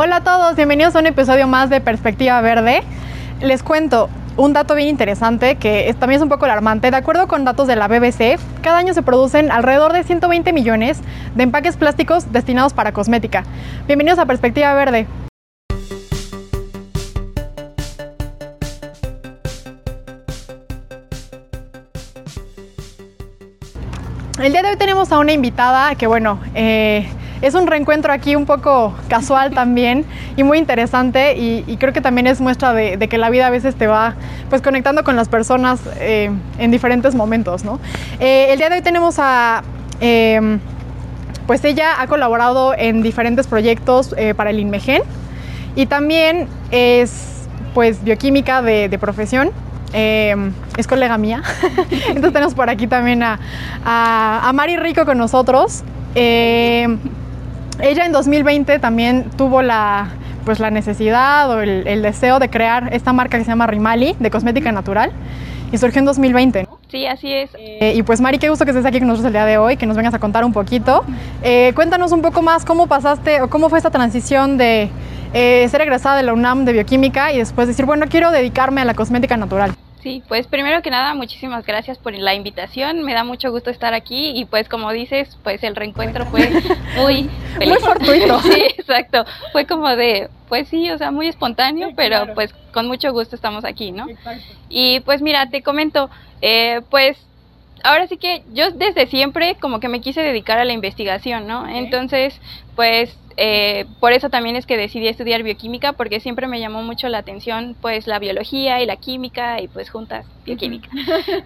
Hola a todos, bienvenidos a un episodio más de Perspectiva Verde. Les cuento un dato bien interesante que también es un poco alarmante. De acuerdo con datos de la BBC, cada año se producen alrededor de 120 millones de empaques plásticos destinados para cosmética. Bienvenidos a Perspectiva Verde. El día de hoy tenemos a una invitada que, bueno, eh, es un reencuentro aquí un poco casual también y muy interesante y, creo que también es muestra de, que la vida a veces te va pues conectando con las personas eh, en diferentes momentos. Eh, el día de hoy tenemos a... Em, pues ella ha colaborado en diferentes proyectos eh, para el INMEGEN y también es pues bioquímica de, profesión. Em, es colega mía. Entonces tenemos por aquí también a, a, a Mari Rico con nosotros. Em, ella en 2020 también tuvo la, pues, la necesidad o el, deseo de crear esta marca que se llama Rimali, de cosmética natural, y surgió en 2020. Sí, así es. Eh, y pues Mari, qué gusto que estés aquí con nosotros el día de hoy, que nos vengas a contar un poquito. Eh, cuéntanos un poco más cómo pasaste o cómo fue esta transición de eh, ser egresada de la UNAM de bioquímica y después decir, bueno, quiero dedicarme a la cosmética natural. Sí, pues primero que nada, muchísimas gracias por la invitación. Me da mucho gusto estar aquí y pues como dices, pues el reencuentro fue muy feliz. Muy fortuito. Sí, exacto. Fue como de, pues sí, o sea, muy espontáneo, pero pues con mucho gusto estamos aquí, ¿no? Exacto. Y pues mira, te comento, eh, pues ahora sí que yo desde siempre como que me quise dedicar a la investigación, ¿no? Entonces, pues eh, por eso también es que decidí estudiar bioquímica porque siempre me llamó mucho la atención pues la biología y la química y pues juntas bioquímica.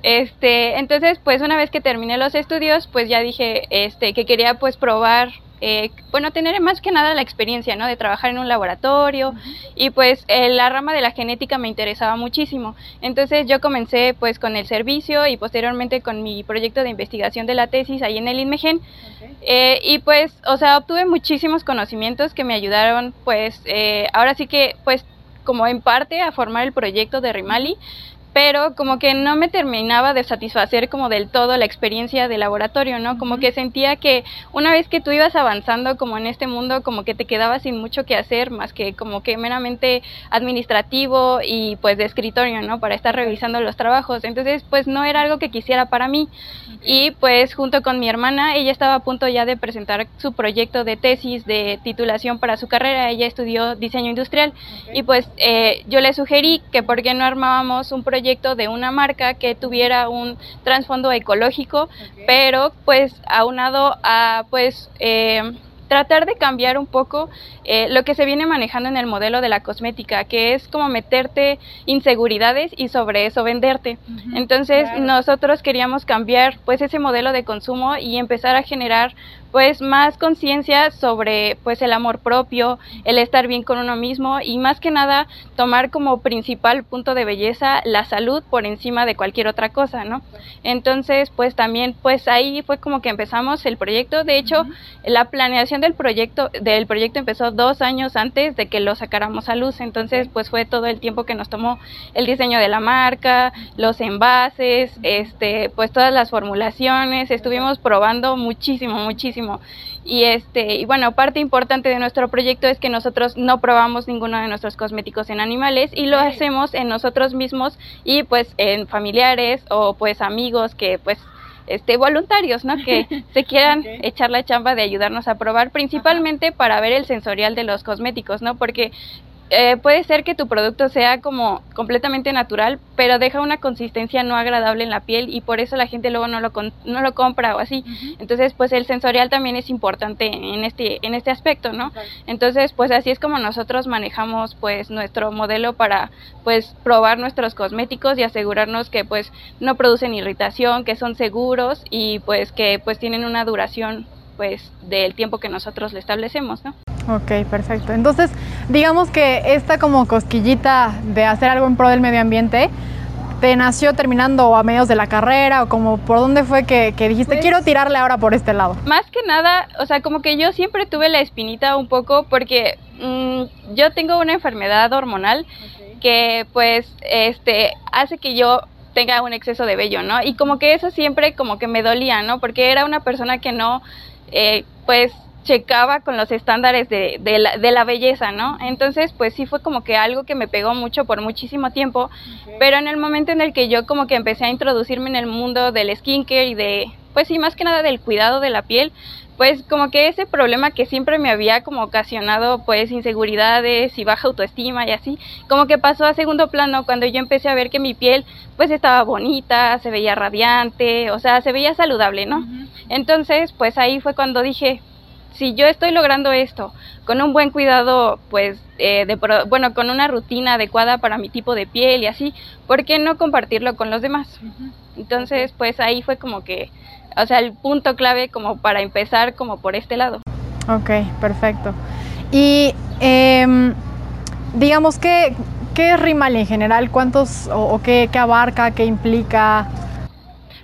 este, entonces pues una vez que terminé los estudios pues ya dije este que quería pues probar eh, bueno, tener más que nada la experiencia, ¿no? De trabajar en un laboratorio y pues eh, la rama de la genética me interesaba muchísimo. Entonces yo comencé pues con el servicio y posteriormente con mi proyecto de investigación de la tesis ahí en el INMEGEN. Eh, y pues, o sea, obtuve muchísimos conocimientos que me ayudaron pues ahora sí que pues como en parte a formar el proyecto de Rimali, pero como que no me terminaba de satisfacer como del todo la experiencia de laboratorio, ¿no? Como que sentía que una vez que tú ibas avanzando como en este mundo, como que te quedabas sin mucho que hacer, más que como que meramente administrativo y pues de escritorio, ¿no? Para estar revisando los trabajos. Entonces, pues no era algo que quisiera para mí. Y pues junto con mi hermana, ella estaba a punto ya de presentar su proyecto de tesis de titulación para su carrera. Ella estudió diseño industrial y pues eh, yo le sugerí que por qué no armábamos un proyecto proyecto de una marca que tuviera un trasfondo ecológico, pero pues aunado a pues eh, tratar de cambiar un poco eh, lo que se viene manejando en el modelo de la cosmética, que es como meterte inseguridades y sobre eso venderte. Entonces nosotros queríamos cambiar pues ese modelo de consumo y empezar a generar pues más conciencia sobre pues el amor propio, el estar bien con uno mismo y más que nada tomar como principal punto de belleza la salud por encima de cualquier otra cosa, ¿no? Entonces, pues también pues ahí fue como que empezamos el proyecto, de hecho, la planeación del proyecto del proyecto empezó dos años antes de que lo sacáramos a luz, entonces pues fue todo el tiempo que nos tomó el diseño de la marca, los envases, este, pues todas las formulaciones, estuvimos probando muchísimo, muchísimo y este, y bueno, parte importante de nuestro proyecto es que nosotros no probamos ninguno de nuestros cosméticos en animales y lo hacemos en nosotros mismos y pues en familiares o pues amigos que pues este voluntarios, ¿no? Que se quieran echar la chamba de ayudarnos a probar, principalmente para ver el sensorial de los cosméticos, ¿no? Porque eh, puede ser que tu producto sea como completamente natural, pero deja una consistencia no agradable en la piel y por eso la gente luego no lo, no lo compra o así. Entonces, pues el sensorial también es importante en este, en este aspecto, ¿no? Entonces, pues así es como nosotros manejamos pues nuestro modelo para pues probar nuestros cosméticos y asegurarnos que pues no producen irritación, que son seguros y pues que pues tienen una duración pues del tiempo que nosotros le establecemos, ¿no? Ok, perfecto. Entonces, digamos que esta como cosquillita de hacer algo en pro del medio ambiente, ¿te nació terminando a medios de la carrera o como por dónde fue que, dijiste pues quiero tirarle ahora por este lado? Más que nada, o sea, como que yo siempre tuve la espinita un poco porque mm, yo tengo una enfermedad hormonal que pues este hace que yo tenga un exceso de vello, ¿no? Y como que eso siempre como que me dolía, ¿no? Porque era una persona que no, eh, pues checaba con los estándares de, de, la, de, la, belleza, ¿no? Entonces, pues sí fue como que algo que me pegó mucho por muchísimo tiempo, pero en el momento en el que yo como que empecé a introducirme en el mundo del skincare y de, pues sí, más que nada del cuidado de la piel, pues como que ese problema que siempre me había como ocasionado pues inseguridades y baja autoestima y así, como que pasó a segundo plano cuando yo empecé a ver que mi piel pues estaba bonita, se veía radiante, o sea, se veía saludable, ¿no? Entonces, pues ahí fue cuando dije, si yo estoy logrando esto con un buen cuidado, pues, eh, de, bueno, con una rutina adecuada para mi tipo de piel y así, ¿por qué no compartirlo con los demás? Entonces, pues ahí fue como que, o sea, el punto clave como para empezar como por este lado. Ok, perfecto. Y eh, digamos que, ¿qué es Rimal en general? ¿Cuántos o, o qué, qué abarca, qué implica?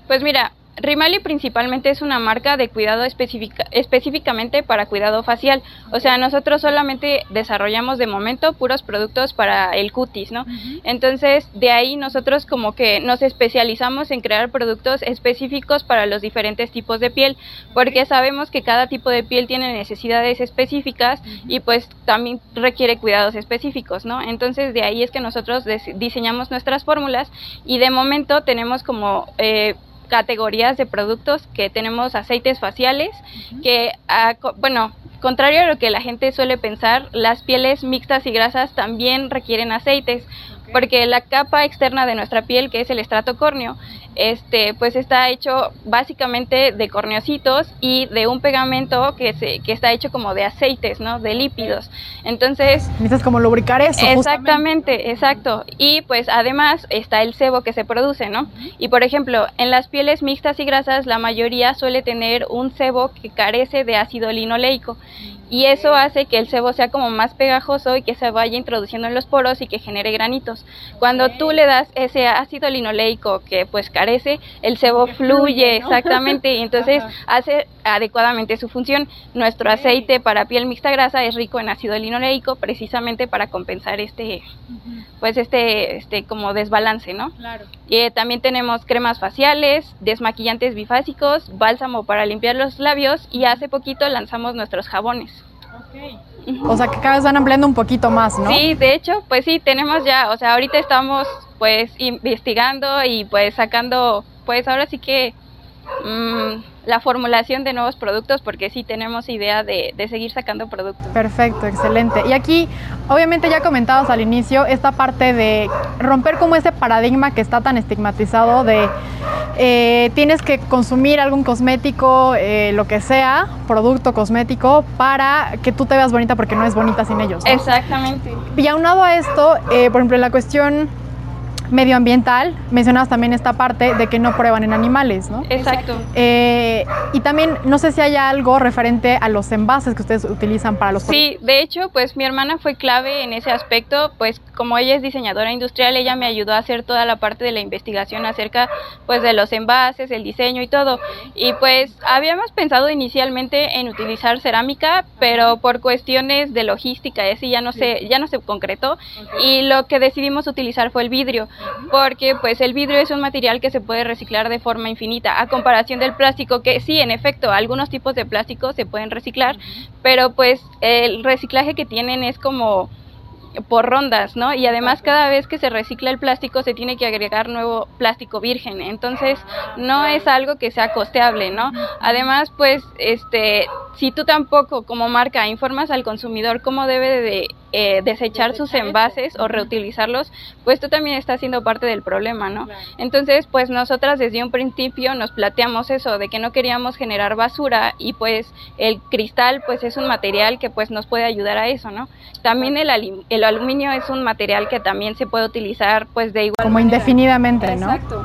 Pues mira, Rimali principalmente es una marca de cuidado específica, específicamente para cuidado facial. O sea, nosotros solamente desarrollamos de momento puros productos para el cutis, ¿no? Entonces, de ahí nosotros como que nos especializamos en crear productos específicos para los diferentes tipos de piel, porque sabemos que cada tipo de piel tiene necesidades específicas y pues también requiere cuidados específicos, ¿no? Entonces, de ahí es que nosotros diseñamos nuestras fórmulas y de momento tenemos como... Eh, categorías de productos que tenemos aceites faciales que ah, bueno contrario a lo que la gente suele pensar las pieles mixtas y grasas también requieren aceites porque la capa externa de nuestra piel que es el estrato córneo este, pues está hecho básicamente de corneocitos y de un pegamento que, se, que está hecho como de aceites, ¿no? De lípidos. Entonces... Necesitas como lubricar eso. Exactamente, exacto. Y pues además está el sebo que se produce, ¿no? Y por ejemplo, en las pieles mixtas y grasas la mayoría suele tener un sebo que carece de ácido linoleico y eso hace que el sebo sea como más pegajoso y que se vaya introduciendo en los poros y que genere granitos. Cuando tú le das ese ácido linoleico que pues carece, el sebo fluye exactamente y entonces hace adecuadamente su función. Nuestro aceite para piel mixta grasa es rico en ácido linoleico precisamente para compensar este pues este este como desbalance, ¿no? Claro. Y eh, también tenemos cremas faciales, desmaquillantes bifásicos, bálsamo para limpiar los labios y hace poquito lanzamos nuestros jabones. O sea que cada vez van ampliando un poquito más, ¿no? Sí, de hecho, pues sí, tenemos ya, o sea, ahorita estamos pues investigando y pues sacando, pues ahora sí que mmm, la formulación de nuevos productos porque sí tenemos idea de, de, seguir sacando productos. Perfecto, excelente. Y aquí, obviamente ya comentabas al inicio esta parte de romper como ese paradigma que está tan estigmatizado de eh, tienes que consumir algún cosmético, eh, lo que sea, producto cosmético, para que tú te veas bonita porque no es bonita sin ellos. ¿no? Exactamente. Y aunado a esto, eh, por ejemplo, en la cuestión medioambiental, mencionabas también esta parte de que no prueban en animales, ¿no? Exacto. Eh, y también, no sé si hay algo referente a los envases que ustedes utilizan para los Sí, de hecho, pues mi hermana fue clave en ese aspecto, pues como ella es diseñadora industrial, ella me ayudó a hacer toda la parte de la investigación acerca, pues, de los envases, el diseño y todo. Y pues habíamos pensado inicialmente en utilizar cerámica, pero por cuestiones de logística así ya no se, ya no se concretó. Y lo que decidimos utilizar fue el vidrio porque pues el vidrio es un material que se puede reciclar de forma infinita, a comparación del plástico, que sí, en efecto, algunos tipos de plástico se pueden reciclar, pero pues el reciclaje que tienen es como por rondas, ¿no? Y además cada vez que se recicla el plástico se tiene que agregar nuevo plástico virgen, entonces no es algo que sea costeable, ¿no? Además, pues, este, si tú tampoco como marca informas al consumidor cómo debe de eh, desechar sus envases o reutilizarlos, pues tú también estás siendo parte del problema, ¿no? Entonces, pues nosotras desde un principio nos planteamos eso, de que no queríamos generar basura y pues el cristal pues es un material que pues nos puede ayudar a eso, ¿no? También el, el aluminio es un material que también se puede utilizar pues de igual Como manera. indefinidamente, ¿no? Exacto.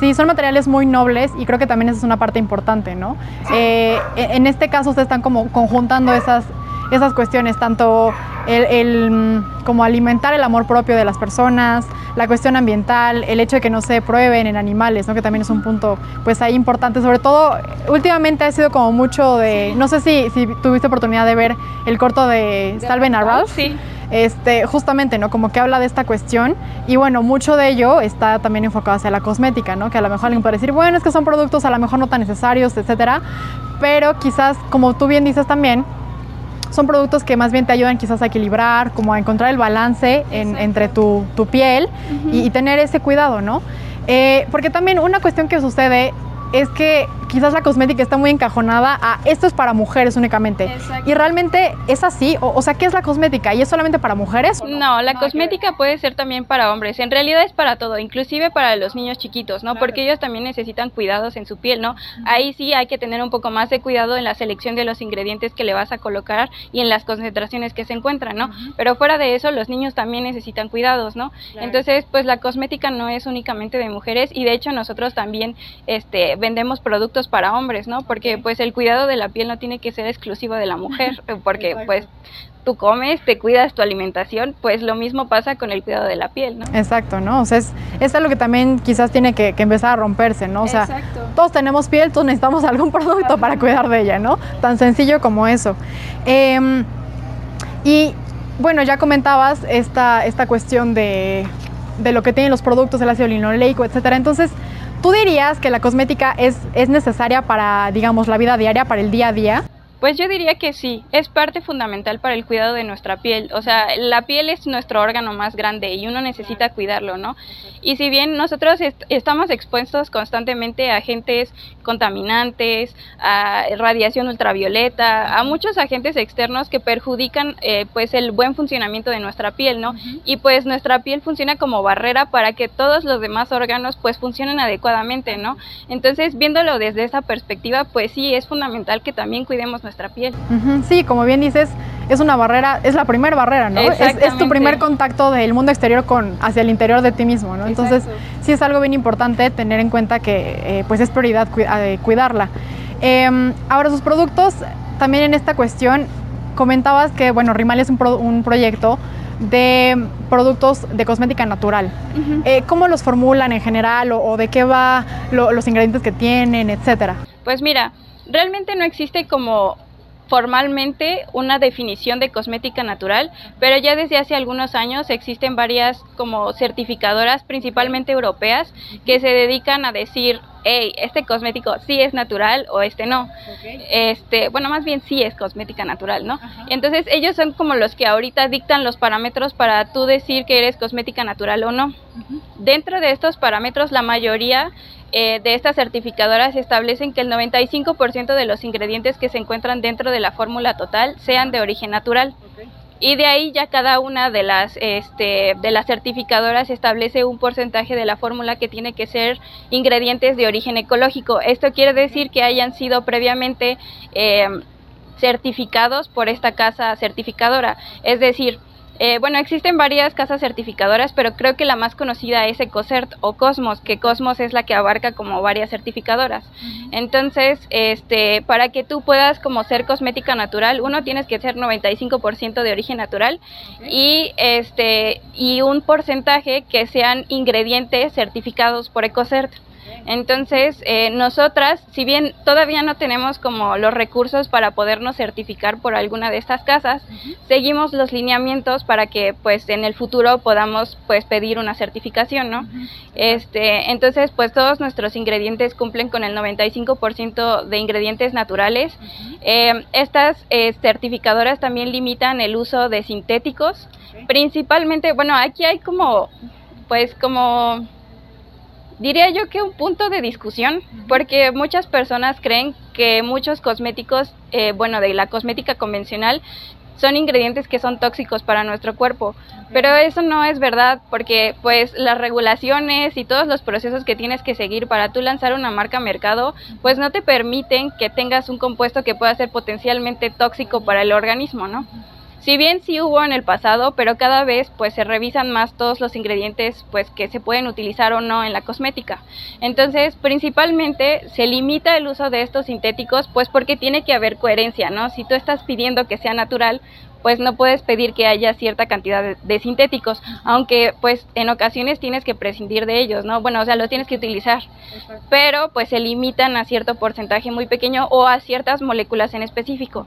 Sí, son materiales muy nobles y creo que también esa es una parte importante, ¿no? Eh, en este caso ustedes están como conjuntando esas, esas cuestiones, tanto el, el, como alimentar el amor propio de las personas, la cuestión ambiental, el hecho de que no se prueben en animales, ¿no? que también es un punto pues ahí importante, sobre todo últimamente ha sido como mucho de, no sé si, si tuviste oportunidad de ver el corto de Salven a Ralph. Sí. Este, justamente, ¿no? Como que habla de esta cuestión y bueno, mucho de ello está también enfocado hacia la cosmética, ¿no? Que a lo mejor alguien puede decir, bueno, es que son productos a lo mejor no tan necesarios, etcétera, pero quizás, como tú bien dices también, son productos que más bien te ayudan quizás a equilibrar, como a encontrar el balance entre tu, piel y, tener ese cuidado, ¿no? Eh, porque también una cuestión que sucede es que quizás la cosmética está muy encajonada a esto es para mujeres únicamente. Y realmente es así, o, sea, ¿qué es la cosmética? ¿Y es solamente para mujeres? No, la cosmética puede ser también para hombres. En realidad es para todo, inclusive para los niños chiquitos, ¿no? Porque ellos también necesitan cuidados en su piel, ¿no? Ahí sí hay que tener un poco más de cuidado en la selección de los ingredientes que le vas a colocar y en las concentraciones que se encuentran, ¿no? Pero fuera de eso, los niños también necesitan cuidados, ¿no? Entonces, pues la cosmética no es únicamente de mujeres y de hecho nosotros también este vendemos productos para hombres, ¿no? Porque pues el cuidado de la piel no tiene que ser exclusivo de la mujer, porque pues tú comes, te cuidas tu alimentación, pues lo mismo pasa con el cuidado de la piel, ¿no? Exacto, ¿no? O sea, es, es algo que también quizás tiene que, empezar a romperse, ¿no? O sea, todos tenemos piel, todos necesitamos algún producto para cuidar de ella, ¿no? Tan sencillo como eso. Em, y bueno, ya comentabas esta, esta cuestión de, de lo que tienen los productos, el ácido linoleico, etcétera. Entonces, ¿Tú dirías que la cosmética es, es necesaria para, digamos, la vida diaria, para el día a día? Pues yo diría que sí, es parte fundamental para el cuidado de nuestra piel. O sea, la piel es nuestro órgano más grande y uno necesita cuidarlo, ¿no? Y si bien nosotros estamos expuestos constantemente a agentes contaminantes, a radiación ultravioleta, a muchos agentes externos que perjudican eh, pues el buen funcionamiento de nuestra piel, ¿no? Y pues nuestra piel funciona como barrera para que todos los demás órganos pues funcionen adecuadamente, ¿no? Entonces, viéndolo desde esa perspectiva, pues sí, es fundamental que también cuidemos nuestra piel. Sí, como bien dices, es una barrera, es la primera barrera, ¿no? Es, tu primer contacto del mundo exterior con hacia el interior de ti mismo, ¿no? Entonces, sí es algo bien importante tener en cuenta que eh, pues es prioridad eh, cuidarla. Em, ahora, sus productos, también en esta cuestión, comentabas que, bueno, Rimal es un, proyecto de productos de cosmética natural. Eh, ¿Cómo los formulan en general o, de qué va los ingredientes que tienen, etcétera? Pues mira, realmente no existe como formalmente una definición de cosmética natural, pero ya desde hace algunos años existen varias como certificadoras, principalmente europeas, que se dedican a decir, hey, este cosmético sí es natural o este no. Este, bueno, más bien sí es cosmética natural, ¿no? Entonces ellos son como los que ahorita dictan los parámetros para tú decir que eres cosmética natural o no. Dentro de estos parámetros, la mayoría eh, de estas certificadoras establecen que el 95% de los ingredientes que se encuentran dentro de la fórmula total sean de origen natural. Y de ahí ya cada una de las, este, de las certificadoras establece un porcentaje de la fórmula que tiene que ser ingredientes de origen ecológico. Esto quiere decir que hayan sido previamente eh, certificados por esta casa certificadora. Es decir, eh, bueno, existen varias casas certificadoras, pero creo que la más conocida es Ecocert o Cosmos, que Cosmos es la que abarca como varias certificadoras. Entonces, este, para que tú puedas como ser cosmética natural, uno tienes que ser 95% de origen natural y este y un porcentaje que sean ingredientes certificados por Ecocert. Entonces, eh, nosotras, si bien todavía no tenemos como los recursos para podernos certificar por alguna de estas casas, seguimos los lineamientos para que pues en el futuro podamos pues pedir una certificación, ¿no? Este, entonces, pues todos nuestros ingredientes cumplen con el 95% de ingredientes naturales. Eh, estas eh, certificadoras también limitan el uso de sintéticos, principalmente, bueno, aquí hay como pues como Diría yo que un punto de discusión, porque muchas personas creen que muchos cosméticos, eh, bueno, de la cosmética convencional, son ingredientes que son tóxicos para nuestro cuerpo. Pero eso no es verdad, porque pues las regulaciones y todos los procesos que tienes que seguir para tú lanzar una marca a mercado, pues no te permiten que tengas un compuesto que pueda ser potencialmente tóxico para el organismo, ¿no? Si bien sí hubo en el pasado, pero cada vez pues se revisan más todos los ingredientes pues que se pueden utilizar o no en la cosmética. Entonces, principalmente se limita el uso de estos sintéticos pues porque tiene que haber coherencia, ¿no? Si tú estás pidiendo que sea natural, pues no puedes pedir que haya cierta cantidad de, sintéticos, aunque pues en ocasiones tienes que prescindir de ellos, ¿no? Bueno, o sea, los tienes que utilizar, pero pues se limitan a cierto porcentaje muy pequeño o a ciertas moléculas en específico.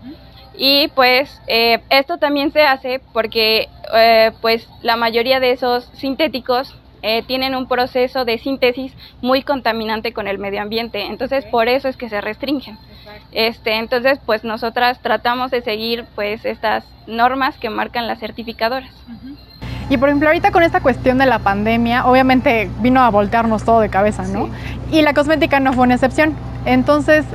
Y pues eh, esto también se hace porque eh, pues la mayoría de esos sintéticos eh, tienen un proceso de síntesis muy contaminante con el medio ambiente. Entonces, por eso es que se restringen. Este, entonces, pues nosotras tratamos de seguir pues estas normas que marcan las certificadoras. Y por ejemplo, ahorita con esta cuestión de la pandemia, obviamente vino a voltearnos todo de cabeza, ¿no? Y la cosmética no fue una excepción. Entonces,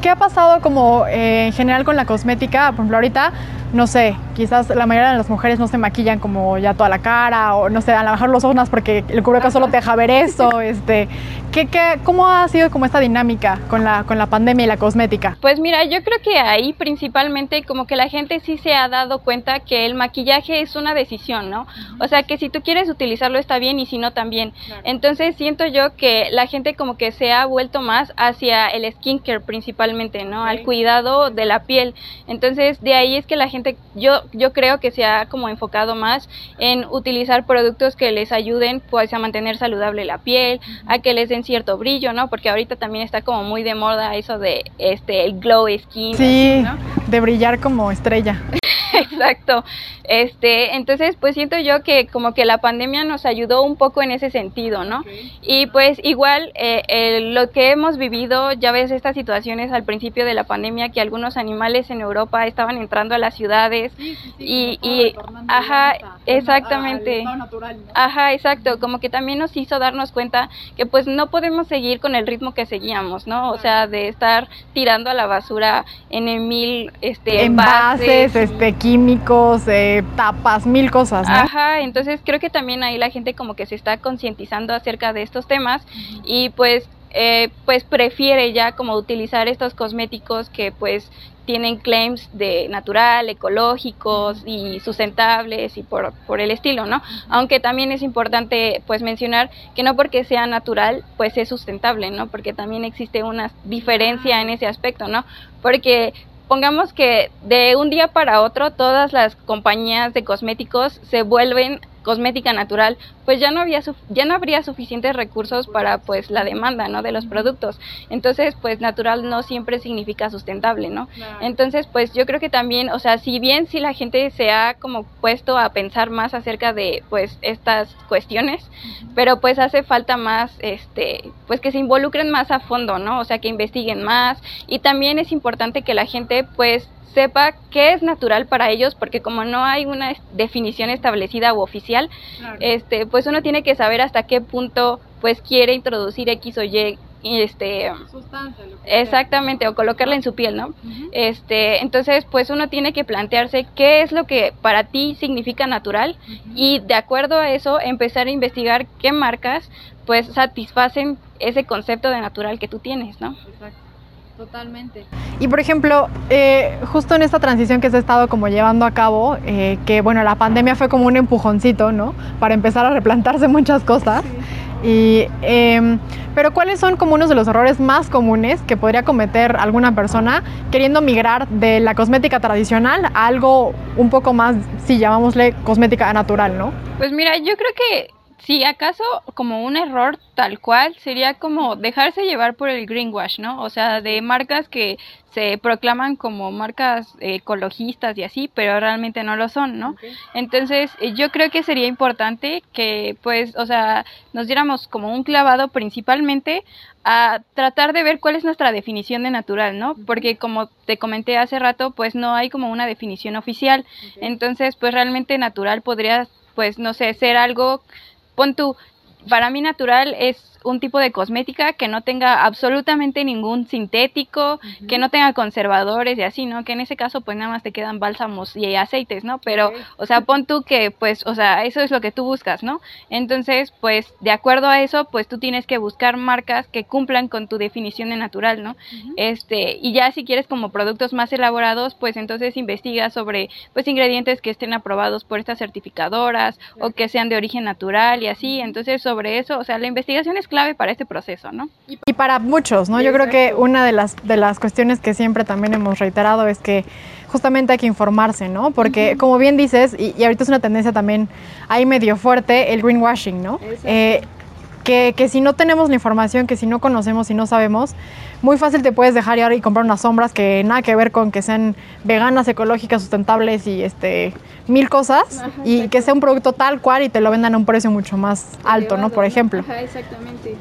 ¿qué ha pasado como eh, en general con la cosmética? Por ejemplo, ahorita no sé, quizás la mayoría de las mujeres no se maquillan como ya toda la cara o no sé, a lo mejor los ojos porque el cubrebocas solo te deja ver eso, este, ¿qué, qué, ¿cómo ha sido como esta dinámica con la, con la pandemia y la cosmética? Pues mira, yo creo que ahí principalmente como que la gente sí se ha dado cuenta que el maquillaje es una decisión, ¿no? O sea, que si tú quieres utilizarlo está bien y si no también. Entonces siento yo que la gente como que se ha vuelto más hacia el skincare principalmente, ¿no? Al cuidado de la piel. Entonces de ahí es que la gente yo, yo creo que se ha como enfocado más en utilizar productos que les ayuden pues a mantener saludable la piel, a que les den cierto brillo, ¿no? Porque ahorita también está como muy de moda eso de este el glow skin. Sí, de brillar como estrella. Exacto. Este, entonces, pues siento yo que como que la pandemia nos ayudó un poco en ese sentido, ¿no? Y pues igual eh, lo que hemos vivido, ya ves estas situaciones al principio de la pandemia, que algunos animales en Europa estaban entrando a las ciudades y, y ajá, exactamente. Ajá, exacto, como que también nos hizo darnos cuenta que pues no podemos seguir con el ritmo que seguíamos, ¿no? O sea, de estar tirando a la basura en mil este, envases, este, químicos, eh, tapas, mil cosas. ¿no? Ajá, entonces creo que también ahí la gente como que se está concientizando acerca de estos temas y pues eh, pues prefiere ya como utilizar estos cosméticos que pues tienen claims de natural, ecológicos y sustentables y por, por el estilo, ¿no? Aunque también es importante pues mencionar que no porque sea natural pues es sustentable, ¿no? Porque también existe una diferencia en ese aspecto, ¿no? Porque pongamos que de un día para otro todas las compañías de cosméticos se vuelven cosmética natural, pues ya no había ya no habría suficientes recursos para pues la demanda, ¿no? de los productos. Entonces, pues natural no siempre significa sustentable, ¿no? Entonces, pues yo creo que también, o sea, si bien si la gente se ha como puesto a pensar más acerca de pues estas cuestiones, pero pues hace falta más este, pues que se involucren más a fondo, ¿no? O sea, que investiguen más y también es importante que la gente pues sepa qué es natural para ellos, porque como no hay una definición establecida u oficial, este, pues uno tiene que saber hasta qué punto pues quiere introducir X o Y este sustancia exactamente o colocarla en su piel no este entonces pues uno tiene que plantearse qué es lo que para ti significa natural y de acuerdo a eso empezar a investigar qué marcas pues satisfacen ese concepto de natural que tú tienes no Exacto. Totalmente. Y por ejemplo, eh, justo en esta transición que se ha estado como llevando a cabo, eh, que bueno, la pandemia fue como un empujoncito, ¿no? Para empezar a replantarse muchas cosas. Y, em, pero ¿cuáles son como unos de los errores más comunes que podría cometer alguna persona queriendo migrar de la cosmética tradicional a algo un poco más, si llamámosle cosmética natural, ¿no? Pues mira, yo creo que si acaso como un error tal cual sería como dejarse llevar por el greenwash, ¿no? O sea, de marcas que se proclaman como marcas ecologistas y así, pero realmente no lo son, ¿no? Entonces, eh, yo creo que sería importante que, pues, o sea, nos diéramos como un clavado principalmente a tratar de ver cuál es nuestra definición de natural, ¿no? Porque como te comenté hace rato, pues no hay como una definición oficial. Entonces, pues realmente natural podría, pues, no sé, ser algo pon tú, para mí natural es un tipo de cosmética que no tenga absolutamente ningún sintético, que no tenga conservadores y así, ¿no? Que en ese caso pues nada más te quedan bálsamos y aceites, ¿no? Pero, o sea, pon tú que pues, o sea, eso es lo que tú buscas, ¿no? Entonces, pues de acuerdo a eso, pues tú tienes que buscar marcas que cumplan con tu definición de natural, ¿no? Este, y ya si quieres como productos más elaborados, pues entonces investiga sobre pues ingredientes que estén aprobados por estas certificadoras o que sean de origen natural y así, entonces sobre eso, o sea, la investigación es clave para este proceso, ¿no? Y para muchos, ¿no? Yo creo que una de las, de las cuestiones que siempre también hemos reiterado es que justamente hay que informarse, ¿no? Porque como bien dices, y, ahorita es una tendencia también ahí medio fuerte, el greenwashing, ¿no? Eh, que, que, si no tenemos la información, que si no conocemos y no sabemos, muy fácil te puedes dejar ir y comprar unas sombras que nada que ver con que sean veganas, ecológicas, sustentables y este mil cosas y que sea un producto tal cual y te lo vendan a un precio mucho más alto, ¿no? Por ejemplo. Ajá, exactamente.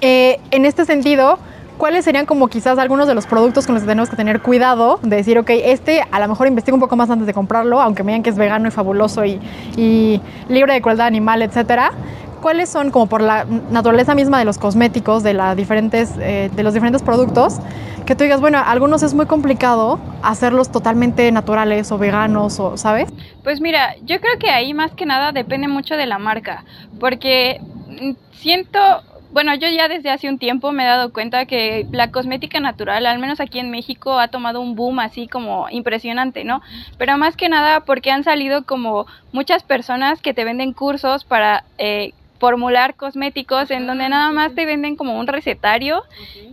Eh, en este sentido, ¿cuáles serían como quizás algunos de los productos con los que tenemos que tener cuidado? De decir, ok, este a lo mejor investigo un poco más antes de comprarlo, aunque me digan que es vegano y fabuloso y, y libre de crueldad animal, etcétera. ¿Cuáles son, como por la naturaleza misma de los cosméticos, de, la diferentes, eh, de los diferentes productos, que tú digas, bueno, algunos es muy complicado hacerlos totalmente naturales o veganos, o, ¿sabes? Pues mira, yo creo que ahí más que nada depende mucho de la marca, porque siento bueno, yo ya desde hace un tiempo me he dado cuenta que la cosmética natural, al menos aquí en México, ha tomado un boom así como impresionante, ¿no? Pero más que nada porque han salido como muchas personas que te venden cursos para eh, formular cosméticos en donde nada más te venden como un recetario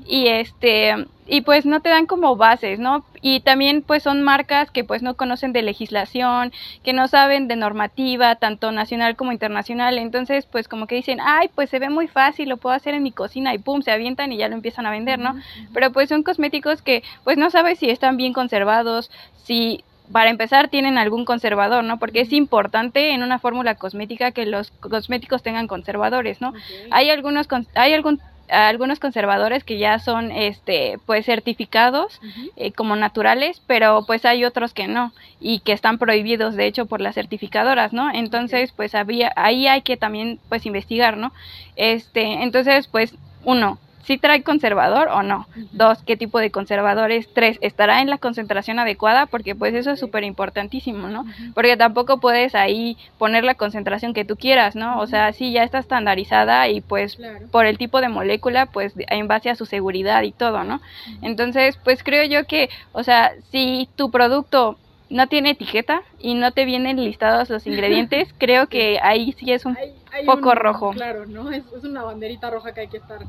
y este y pues no te dan como bases, ¿no? Y también pues son marcas que pues no conocen de legislación, que no saben de normativa, tanto nacional como internacional, entonces pues como que dicen, ay, pues se ve muy fácil, lo puedo hacer en mi cocina y pum, se avientan y ya lo empiezan a vender, ¿no? Pero pues son cosméticos que pues no sabes si están bien conservados, si para empezar tienen algún conservador, ¿no? Porque es importante en una fórmula cosmética que los cosméticos tengan conservadores, ¿no? Hay algunos hay algún algunos conservadores que ya son este pues certificados eh, como naturales pero pues hay otros que no y que están prohibidos de hecho por las certificadoras no entonces pues había ahí hay que también pues investigar no este entonces pues uno si trae conservador o no. Dos, qué tipo de conservadores. Tres, estará en la concentración adecuada, porque pues eso es súper importantísimo, ¿no? Porque tampoco puedes ahí poner la concentración que tú quieras, ¿no? O sea, sí, ya está estandarizada y pues por el tipo de molécula, pues en base a su seguridad y todo, ¿no? Entonces, pues creo yo que, o sea, si tu producto no tiene etiqueta y no te vienen listados los ingredientes, creo que ahí sí es un poco rojo. Claro, ¿no? Es, es, una banderita roja que hay que estar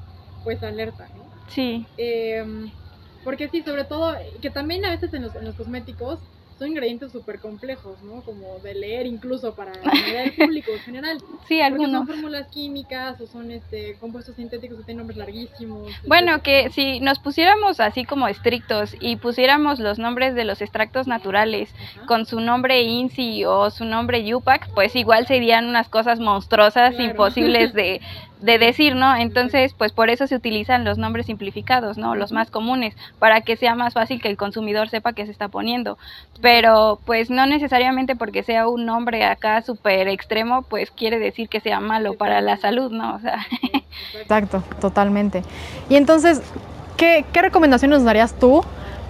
pues alerta, ¿no? Sí. Eh, porque sí, sobre todo, que también a veces en los, en los cosméticos son ingredientes súper complejos, ¿no? Como de leer incluso para el público en general. Sí, algunos. son fórmulas químicas o son este compuestos sintéticos que tienen nombres larguísimos. Bueno, que si nos pusiéramos así como estrictos y pusiéramos los nombres de los extractos naturales con su nombre INSI o su nombre YUPAC, pues igual serían unas cosas monstruosas, imposibles de, de decir, ¿no? Entonces, pues por eso se utilizan los nombres simplificados, ¿no? Los más comunes, para que sea más fácil que el consumidor sepa qué se está poniendo. Pero, pues no necesariamente porque sea un nombre acá súper extremo, pues quiere decir que sea malo para la salud, ¿no? O sea. Exacto, totalmente. Y entonces, ¿qué, qué recomendaciones nos darías tú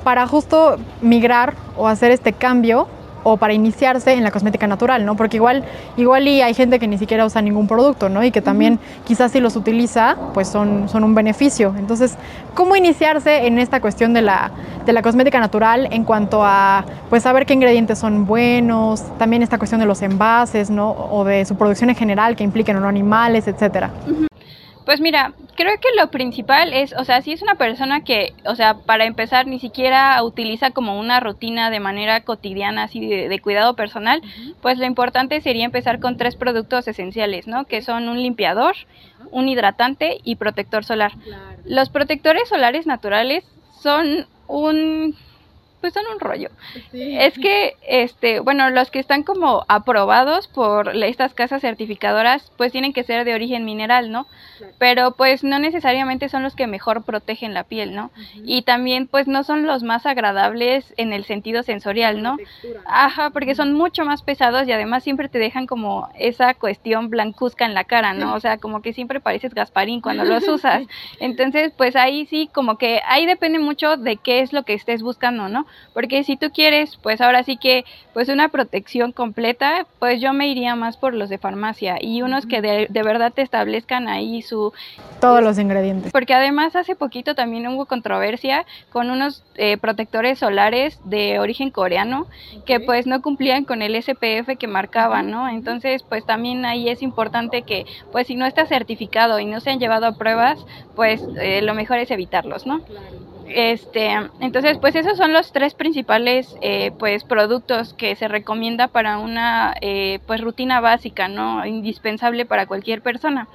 para justo migrar o hacer este cambio o para iniciarse en la cosmética natural, ¿no? Porque igual, igual y hay gente que ni siquiera usa ningún producto, ¿no? Y que también quizás si los utiliza, pues son, son un beneficio. Entonces, ¿cómo iniciarse en esta cuestión de la, de la cosmética natural en cuanto a, pues, saber qué ingredientes son buenos, también esta cuestión de los envases, ¿no? O de su producción en general, que impliquen o no animales, etcétera. Pues mira, creo que lo principal es, o sea, si es una persona que, o sea, para empezar ni siquiera utiliza como una rutina de manera cotidiana así de, cuidado personal, pues lo importante sería empezar con tres productos esenciales, ¿no? Que son un limpiador, un hidratante y protector solar. Los protectores solares naturales son un pues son un rollo. Es que, este, bueno, los que están como aprobados por estas casas certificadoras, pues tienen que ser de origen mineral, ¿no? Pero pues no necesariamente son los que mejor protegen la piel, ¿no? Y también pues no son los más agradables en el sentido sensorial, ¿no? Ajá, porque son mucho más pesados y además siempre te dejan como esa cuestión blancuzca en la cara, ¿no? O sea, como que siempre pareces Gasparín cuando los usas. Entonces, pues ahí sí, como que ahí depende mucho de qué es lo que estés buscando, ¿no? Porque si tú quieres, pues ahora sí que, pues una protección completa, pues yo me iría más por los de farmacia y unos que de, de verdad te establezcan ahí su... Todos los ingredientes. Porque además hace poquito también hubo controversia con unos eh, protectores solares de origen coreano que pues no cumplían con el SPF que marcaban, ¿no? Entonces, pues también ahí es importante que, pues si no está certificado y no se han llevado a pruebas, pues eh, lo mejor es evitarlos, ¿no? Claro. Este, entonces, pues esos son los tres principales eh, pues productos que se recomienda para una eh, pues rutina básica, ¿no? Indispensable para cualquier persona.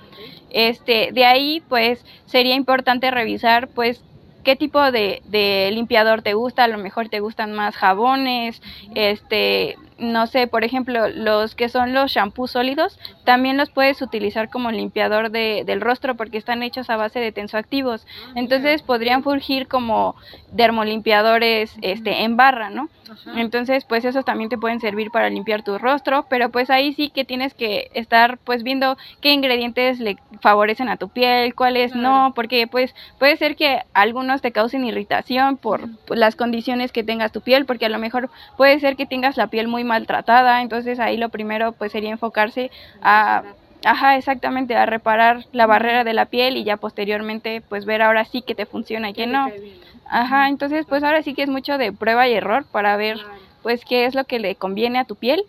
Este, de ahí, pues sería importante revisar, pues qué tipo de, de, limpiador te gusta, a lo mejor te gustan más jabones, este, no sé, por ejemplo, los que son los shampoos sólidos, también los puedes utilizar como limpiador de, del rostro porque están hechos a base de tensoactivos. Ah, Entonces podrían fungir como dermolimpiadores este, en barra, ¿no? Entonces, pues esos también te pueden servir para limpiar tu rostro, pero pues ahí sí que tienes que estar pues viendo qué ingredientes le favorecen a tu piel, cuáles no, porque pues puede ser que algunos te causen irritación por las condiciones que tengas tu piel, porque a lo mejor puede ser que tengas la piel muy maltratada, entonces ahí lo primero pues sería enfocarse a Ajá, exactamente, a reparar la barrera de la piel y ya posteriormente pues ver ahora sí que te funciona y que no. Ajá, entonces pues ahora sí que es mucho de prueba y error para ver pues qué es lo que le conviene a tu piel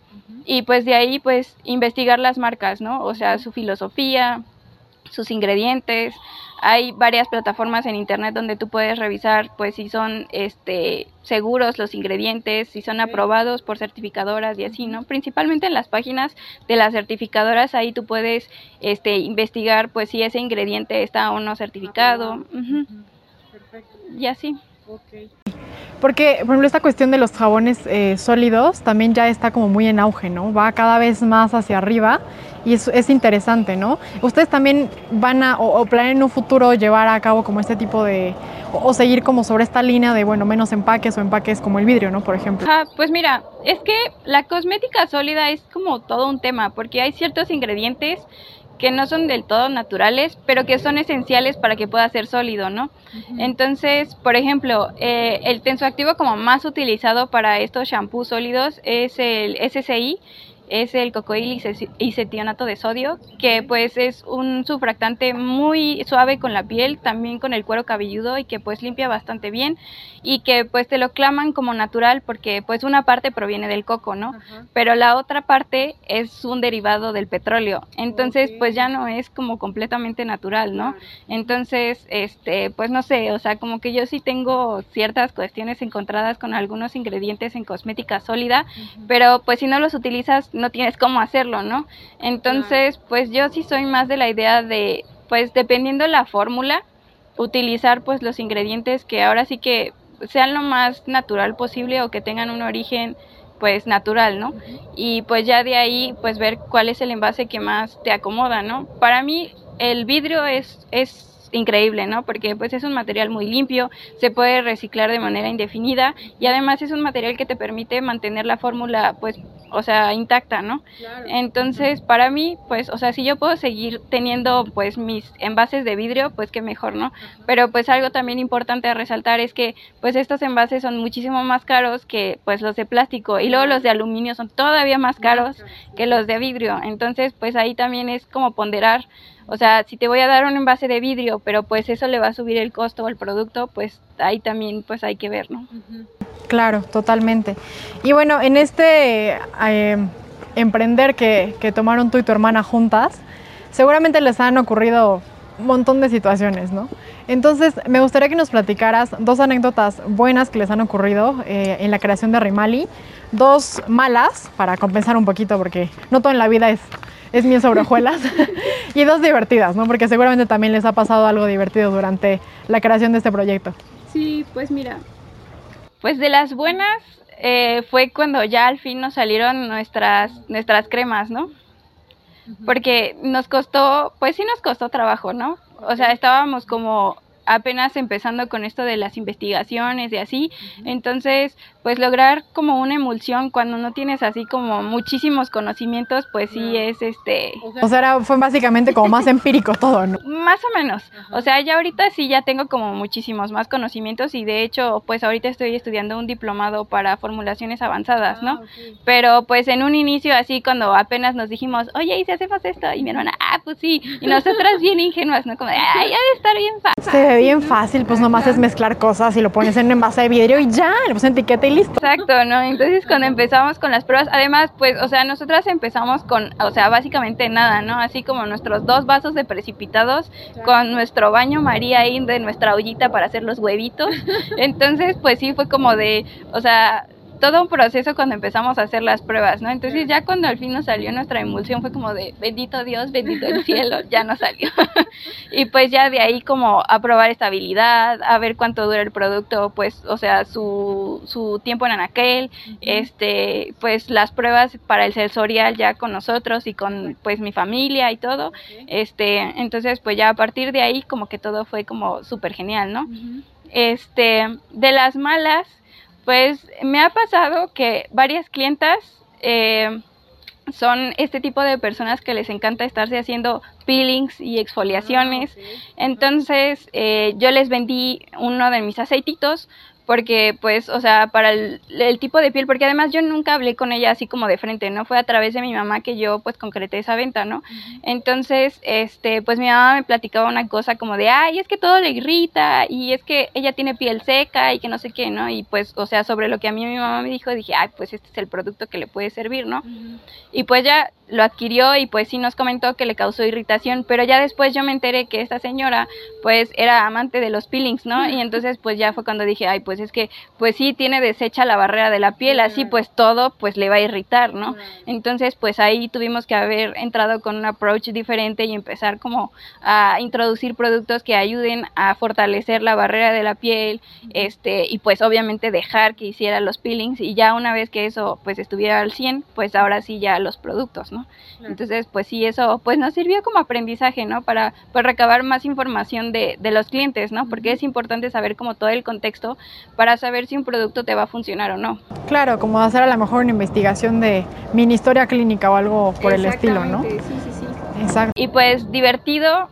y pues de ahí pues investigar las marcas, ¿no? O sea, su filosofía, sus ingredientes. Hay varias plataformas en internet donde tú puedes revisar pues si son este seguros los ingredientes, si son aprobados por certificadoras y así, ¿no? Principalmente en las páginas de las certificadoras ahí tú puedes este investigar pues si ese ingrediente está o no certificado. Y así. Porque, por ejemplo, esta cuestión de los jabones eh, sólidos también ya está como muy en auge, ¿no? Va cada vez más hacia arriba y es, es interesante, ¿no? Ustedes también van a, o, planean en un futuro llevar a cabo como este tipo de, o, seguir como sobre esta línea de, bueno, menos empaques o empaques como el vidrio, ¿no? Por ejemplo. Ah, pues mira, es que la cosmética sólida es como todo un tema, porque hay ciertos ingredientes que no son del todo naturales, pero que son esenciales para que pueda ser sólido, ¿no? Entonces, por ejemplo, eh, el tensoactivo como más utilizado para estos shampoos sólidos es el SCI, es el cocoil y cetionato de sodio, que pues es un sufractante muy suave con la piel, también con el cuero cabelludo y que pues limpia bastante bien y que pues te lo claman como natural porque pues una parte proviene del coco, ¿no? Pero la otra parte es un derivado del petróleo, entonces pues ya no es como completamente natural, ¿no? Entonces, este, pues no sé, o sea, como que yo sí tengo ciertas cuestiones encontradas con algunos ingredientes en cosmética sólida, pero pues si no los utilizas no tienes cómo hacerlo, ¿no? Entonces, pues yo sí soy más de la idea de, pues dependiendo la fórmula, utilizar pues los ingredientes que ahora sí que sean lo más natural posible o que tengan un origen pues natural, ¿no? Y pues ya de ahí pues ver cuál es el envase que más te acomoda, ¿no? Para mí el vidrio es, es increíble, ¿no? Porque pues es un material muy limpio, se puede reciclar de manera indefinida y además es un material que te permite mantener la fórmula pues o sea, intacta, ¿no? Entonces, para mí, pues, o sea, si yo puedo seguir teniendo, pues, mis envases de vidrio, pues, qué mejor, ¿no? Pero, pues, algo también importante a resaltar es que, pues, estos envases son muchísimo más caros que, pues, los de plástico y luego los de aluminio son todavía más caros que los de vidrio. Entonces, pues, ahí también es como ponderar o sea, si te voy a dar un envase de vidrio, pero pues eso le va a subir el costo al producto, pues ahí también pues hay que ver, ¿no? Claro, totalmente. Y bueno, en este eh, emprender que, que, tomaron tú y tu hermana juntas, seguramente les han ocurrido un montón de situaciones, ¿no? Entonces, me gustaría que nos platicaras dos anécdotas buenas que les han ocurrido eh, en la creación de Rimali, dos malas, para compensar un poquito, porque no todo en la vida es, es miel sobre hojuelas, y dos divertidas, ¿no? Porque seguramente también les ha pasado algo divertido durante la creación de este proyecto. Sí, pues mira, pues de las buenas eh, fue cuando ya al fin nos salieron nuestras, nuestras cremas, ¿no? Porque nos costó, pues sí nos costó trabajo, ¿no? O sea, estábamos como apenas empezando con esto de las investigaciones y así, entonces pues lograr como una emulsión cuando no tienes así como muchísimos conocimientos, pues sí es este... O sea, fue básicamente como más empírico todo, ¿no? Más o menos. O sea, ya ahorita sí ya tengo como muchísimos más conocimientos y de hecho pues ahorita estoy estudiando un diplomado para formulaciones avanzadas, ¿no? Ah, Pero pues en un inicio así cuando apenas nos dijimos, oye, ¿y si hacemos esto? Y mi hermana, ah, pues sí. Y nosotras bien ingenuas, ¿no? Como de, ay, ya debe estar bien fácil. Se ve bien fácil, pues nomás es mezclar cosas y lo pones en un envase de vidrio y ya, le pones etiqueta y listo. Exacto, ¿no? Entonces cuando empezamos con las pruebas, además, pues, o sea, nosotras empezamos con, o sea, básicamente nada, ¿no? Así como nuestros dos vasos de precipitados con nuestro baño María ahí de nuestra ollita para hacer los huevitos. Entonces, pues sí, fue como de, o sea, todo un proceso cuando empezamos a hacer las pruebas, ¿no? Entonces ya cuando al fin nos salió nuestra emulsión fue como de bendito Dios, bendito el cielo, ya nos salió. y pues ya de ahí como a probar estabilidad, a ver cuánto dura el producto, pues, o sea, su, su tiempo en anaquel, este, pues las pruebas para el sensorial ya con nosotros y con pues mi familia y todo. Este, entonces pues ya a partir de ahí como que todo fue como súper genial, ¿no? Este, de las malas, pues me ha pasado que varias clientas eh, son este tipo de personas que les encanta estarse haciendo peelings y exfoliaciones. Entonces eh, yo les vendí uno de mis aceititos porque pues, o sea, para el, tipo de piel, porque además yo nunca hablé con ella así como de frente, ¿no? Fue a través de mi mamá que yo pues concreté esa venta, ¿no? Entonces, este, pues mi mamá me platicaba una cosa como de, ay, es que todo le irrita y es que ella tiene piel seca y que no sé qué, ¿no? Y pues, o sea, sobre lo que a mí mi mamá me dijo, dije, ay, pues este es el producto que le puede servir, ¿no? Y pues ya lo adquirió y pues sí nos comentó que le causó irritación, pero ya después yo me enteré que esta señora pues era amante de los peelings, ¿no? Y entonces pues ya fue cuando dije, ay, pues es que pues sí tiene deshecha la barrera de la piel, así pues todo pues le va a irritar, ¿no? Entonces pues ahí tuvimos que haber entrado con un approach diferente y empezar como a introducir productos que ayuden a fortalecer la barrera de la piel, este, y pues obviamente dejar que hiciera los peelings y ya una vez que eso pues estuviera al 100, pues ahora sí ya los productos, ¿no? Entonces, pues sí, eso pues nos sirvió como aprendizaje, ¿no? Para pues, recabar más información de, de los clientes, ¿no? Porque es importante saber como todo el contexto para saber si un producto te va a funcionar o no. Claro, como hacer a lo mejor una investigación de mini historia clínica o algo por el estilo, ¿no? Sí, sí, sí. Exacto. Y pues divertido,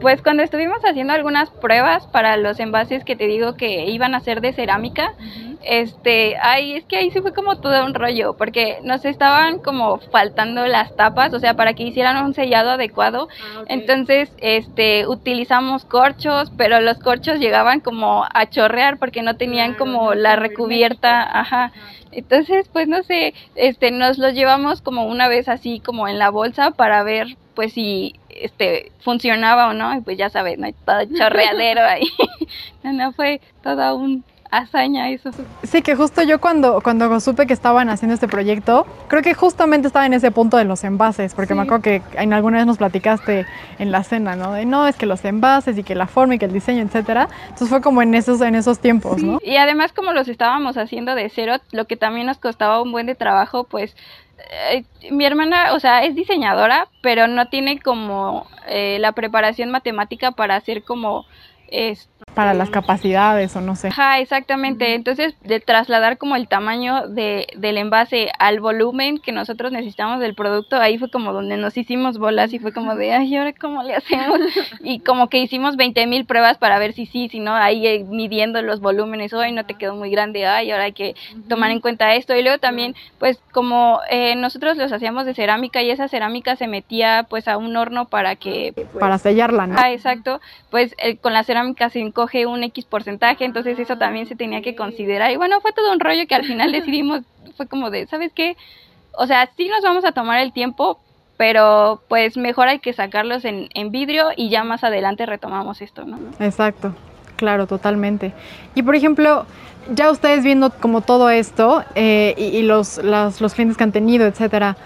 pues cuando estuvimos haciendo algunas pruebas para los envases que te digo que iban a ser de cerámica, este, ay, es que ahí sí fue como todo un rollo, porque nos estaban como faltando las tapas, o sea, para que hicieran un sellado adecuado. Ah, Entonces, este, utilizamos corchos, pero los corchos llegaban como a chorrear porque no tenían como la recubierta, ajá. Entonces, pues no sé, este, nos los llevamos como una vez así como en la bolsa para ver pues si este funcionaba o no, y pues ya sabes, no todo chorreadero ahí. no, no fue todo un hazaña eso. Sí, que justo yo cuando, cuando supe que estaban haciendo este proyecto, creo que justamente estaba en ese punto de los envases, porque me acuerdo que en alguna vez nos platicaste en la cena, ¿no? De no, es que los envases y que la forma y que el diseño, etcétera. Entonces fue como en esos, en esos tiempos, ¿no? Y además como los estábamos haciendo de cero, lo que también nos costaba un buen de trabajo, pues eh, mi hermana, o sea, es diseñadora, pero no tiene como eh, la preparación matemática para hacer como es, para las capacidades o no sé. Ajá, exactamente. Entonces, de trasladar como el tamaño de, del envase al volumen que nosotros necesitamos del producto, ahí fue como donde nos hicimos bolas y fue como de, ay, ahora cómo le hacemos? y como que hicimos 20 mil pruebas para ver si sí, si no, ahí eh, midiendo los volúmenes, hoy no te quedó muy grande, ay, ahora hay que tomar en cuenta esto. Y luego también, pues como eh, nosotros los hacíamos de cerámica y esa cerámica se metía pues a un horno para que... Para sellarla, ¿no? Ah, exacto. Pues eh, con la cerámica se coge un X porcentaje, entonces eso también se tenía que considerar. Y bueno, fue todo un rollo que al final decidimos, fue como de, ¿sabes qué? O sea, sí nos vamos a tomar el tiempo, pero pues mejor hay que sacarlos en, en vidrio y ya más adelante retomamos esto, ¿no? Exacto, claro, totalmente. Y por ejemplo, ya ustedes viendo como todo esto eh, y, los, los clientes que han tenido, etcétera,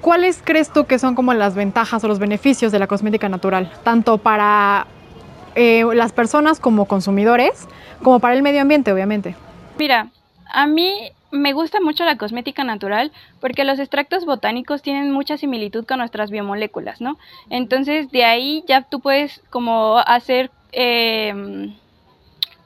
¿cuáles crees tú que son como las ventajas o los beneficios de la cosmética natural? Tanto para eh, las personas como consumidores, como para el medio ambiente, obviamente. Mira, a mí me gusta mucho la cosmética natural porque los extractos botánicos tienen mucha similitud con nuestras biomoléculas, ¿no? Entonces de ahí ya tú puedes como hacer, em,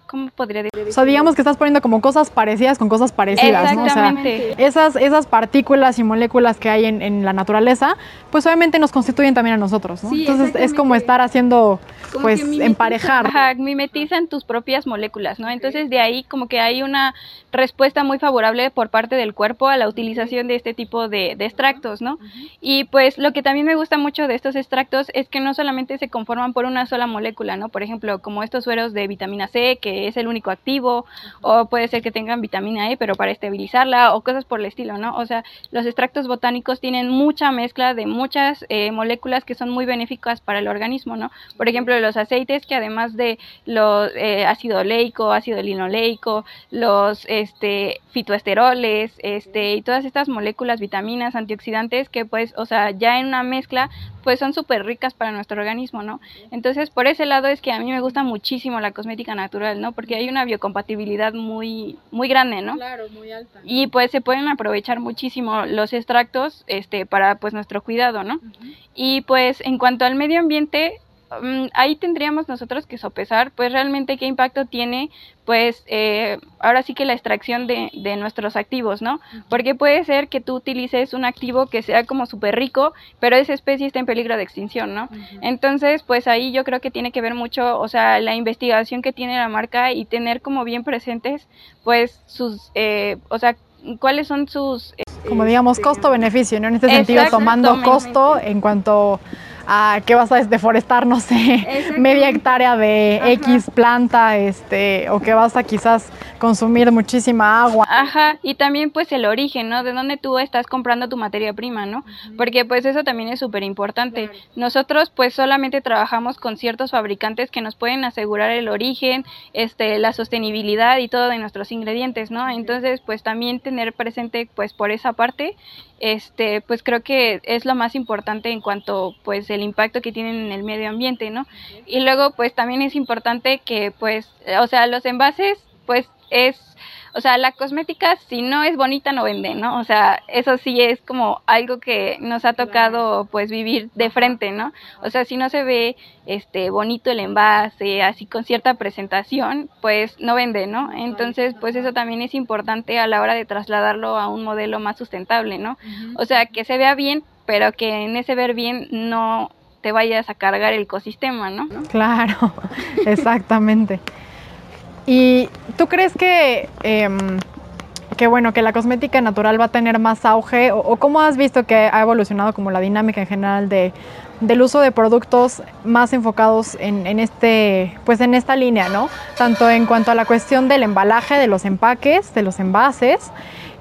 ¿cómo podría decir? O sea, digamos que estás poniendo como cosas parecidas con cosas parecidas, ¿no? O sea, esas, esas partículas y moléculas que hay en, en, la naturaleza, pues obviamente nos constituyen también a nosotros, ¿no? Entonces es como estar haciendo, pues, emparejar. Ajá, mimetizan tus propias moléculas, ¿no? Entonces de ahí como que hay una respuesta muy favorable por parte del cuerpo a la utilización de este tipo de, extractos, ¿no? Y pues lo que también me gusta mucho de estos extractos es que no solamente se conforman por una sola molécula, ¿no? Por ejemplo, como estos sueros de vitamina C, que es el único activo, o puede ser que tengan vitamina E, pero para estabilizarla, o cosas por el estilo, ¿no? O sea, los extractos botánicos tienen mucha mezcla de muchas eh, moléculas que son muy benéficas para el organismo, ¿no? Por ejemplo, los aceites que además de los eh, ácido oleico, ácido linoleico, los este, fitoesteroles, este, y todas estas moléculas, vitaminas, antioxidantes que pues, o sea, ya en una mezcla, pues son súper ricas para nuestro organismo, ¿no? Entonces, por ese lado es que a mí me gusta muchísimo la cosmética natural, ¿no? Porque hay una biocompatibilidad muy, muy grande, ¿no? Claro, muy alta. Y pues se pueden aprovechar muchísimo los extractos, este, para pues nuestro cuidado, ¿no? Y pues en cuanto al medio ambiente, Mm, ahí tendríamos nosotros que sopesar, pues realmente qué impacto tiene, pues eh, ahora sí que la extracción de, de, nuestros activos, ¿no? Porque puede ser que tú utilices un activo que sea como súper rico, pero esa especie está en peligro de extinción, ¿no? Entonces, pues ahí yo creo que tiene que ver mucho, o sea, la investigación que tiene la marca y tener como bien presentes, pues sus, eh, o sea, cuáles son sus... como digamos, costo-beneficio, ¿no? En este sentido, tomando costo en cuanto a qué vas a deforestar, no sé, media hectárea de X planta, este, o que vas a quizás consumir muchísima agua. Ajá, y también pues el origen, ¿no? De dónde tú estás comprando tu materia prima, ¿no? Porque pues eso también es súper importante. Nosotros pues solamente trabajamos con ciertos fabricantes que nos pueden asegurar el origen, este, la sostenibilidad y todo de nuestros ingredientes, ¿no? Entonces pues también tener presente pues por esa parte este, pues creo que es lo más importante en cuanto pues el impacto que tienen en el medio ambiente, ¿no? Y luego pues también es importante que pues, o sea, los envases pues es o sea, la cosmética si no es bonita no vende, ¿no? O sea, eso sí es como algo que nos ha tocado pues vivir de frente, ¿no? O sea, si no se ve este bonito el envase, así con cierta presentación, pues no vende, ¿no? Entonces, pues eso también es importante a la hora de trasladarlo a un modelo más sustentable, ¿no? O sea, que se vea bien, pero que en ese ver bien no te vayas a cargar el ecosistema, ¿no? Claro, exactamente. ¿Y tú crees que, em, que, bueno, que la cosmética natural va a tener más auge? ¿O, cómo has visto que ha evolucionado como la dinámica en general de, del uso de productos más enfocados en, en, este, pues en esta línea, ¿no? Tanto en cuanto a la cuestión del embalaje, de los empaques, de los envases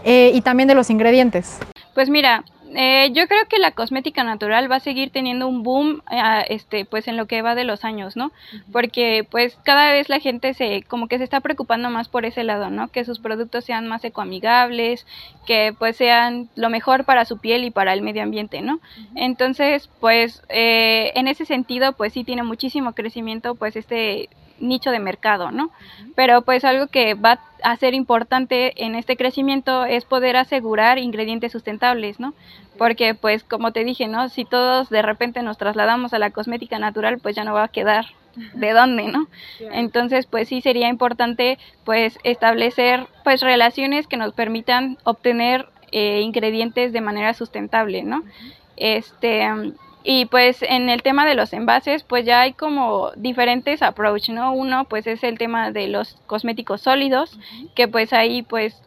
eh, y también de los ingredientes. Pues mira, eh, yo creo que la cosmética natural va a seguir teniendo un boom, eh, este, pues en lo que va de los años, ¿no? Porque pues cada vez la gente se, como que se está preocupando más por ese lado, ¿no? Que sus productos sean más ecoamigables, que pues sean lo mejor para su piel y para el medio ambiente, ¿no? Entonces, pues eh, en ese sentido, pues sí tiene muchísimo crecimiento, pues este nicho de mercado, ¿no? Pero pues algo que va a ser importante en este crecimiento es poder asegurar ingredientes sustentables, ¿no? Porque pues como te dije, ¿no? Si todos de repente nos trasladamos a la cosmética natural, pues ya no va a quedar de dónde, ¿no? Entonces, pues sí sería importante pues establecer pues relaciones que nos permitan obtener eh, ingredientes de manera sustentable, ¿no? Este y pues en el tema de los envases, pues ya hay como diferentes approach, ¿no? Uno pues es el tema de los cosméticos sólidos, que pues ahí pues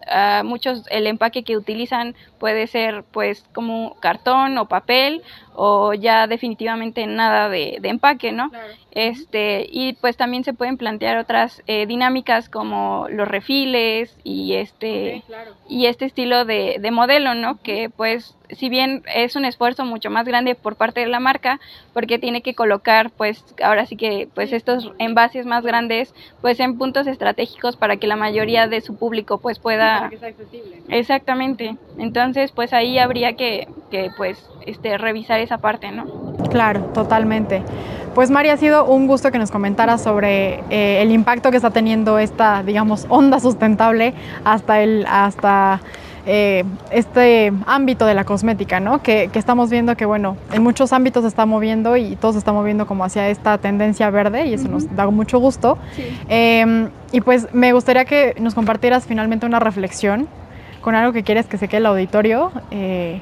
muchos el empaque que utilizan puede ser pues como cartón o papel o ya definitivamente nada de, empaque, ¿no? Este, y pues también se pueden plantear otras eh, dinámicas como los refiles y este, y este estilo de, de modelo, ¿no? Que pues si bien es un esfuerzo mucho más grande por parte de la marca, porque tiene que colocar, pues, ahora sí que, pues, estos envases más grandes, pues, en puntos estratégicos para que la mayoría de su público, pues, pueda... Exactamente. Entonces, pues, ahí habría que, que, pues, este, revisar esa parte, ¿no? Claro, totalmente. Pues María, ha sido un gusto que nos comentaras sobre eh, el impacto que está teniendo esta, digamos, onda sustentable hasta el, hasta eh, este ámbito de la cosmética, ¿no? Que, estamos viendo que, bueno, en muchos ámbitos se está moviendo y todo se está moviendo como hacia esta tendencia verde y eso nos da mucho gusto. Em, y pues me gustaría que nos compartieras finalmente una reflexión con algo que quieres que se quede el auditorio. Eh,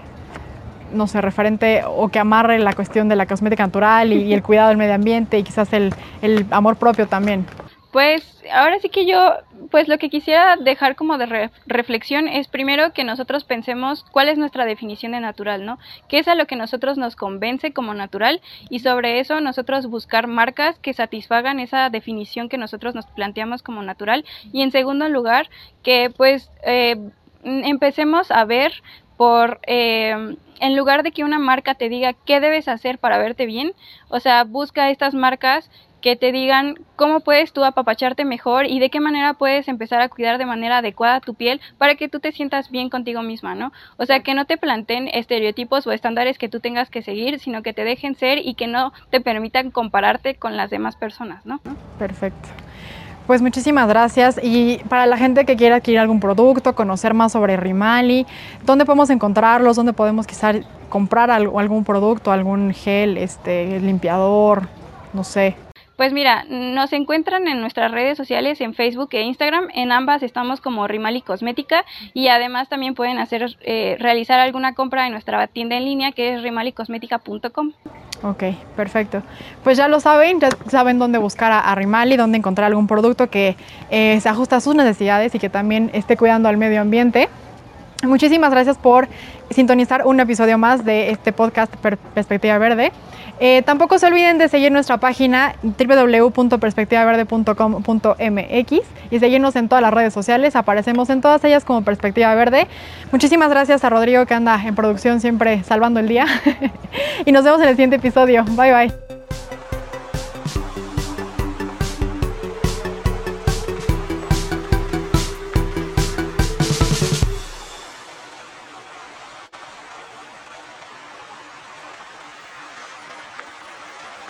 no sé, referente o que amarre la cuestión de la cosmética natural y, el cuidado del medio ambiente y quizás el, el amor propio también. Pues ahora sí que yo, pues lo que quisiera dejar como de reflexión es primero que nosotros pensemos cuál es nuestra definición de natural, ¿no? ¿Qué es a lo que nosotros nos convence como natural? Y sobre eso nosotros buscar marcas que satisfagan esa definición que nosotros nos planteamos como natural. Y en segundo lugar, que pues eh, empecemos a ver por... Eh, en lugar de que una marca te diga qué debes hacer para verte bien, o sea, busca estas marcas que te digan cómo puedes tú apapacharte mejor y de qué manera puedes empezar a cuidar de manera adecuada tu piel para que tú te sientas bien contigo misma, ¿no? O sea, que no te planteen estereotipos o estándares que tú tengas que seguir, sino que te dejen ser y que no te permitan compararte con las demás personas, ¿no? Perfecto. Pues muchísimas gracias. Y para la gente que quiera adquirir algún producto, conocer más sobre Rimali, ¿dónde podemos encontrarlos? ¿Dónde podemos quizás comprar algún producto, algún gel, este, limpiador, no sé? Pues mira, nos encuentran en nuestras redes sociales, en Facebook e Instagram. En ambas estamos como Rimali Cosmética y además también pueden hacer eh, realizar alguna compra en nuestra tienda en línea que es rimalicosmética.com. Ok, perfecto. Pues ya lo saben, ya saben dónde buscar a, Rimali, dónde encontrar algún producto que eh, se ajuste a sus necesidades y que también esté cuidando al medio ambiente. Muchísimas gracias por sintonizar un episodio más de este podcast Perspectiva Verde. Eh, tampoco se olviden de seguir nuestra página www.perspectivaverde.com.mx y seguirnos en todas las redes sociales. Aparecemos en todas ellas como Perspectiva Verde. Muchísimas gracias a Rodrigo que anda en producción siempre salvando el día. y nos vemos en el siguiente episodio. Bye bye.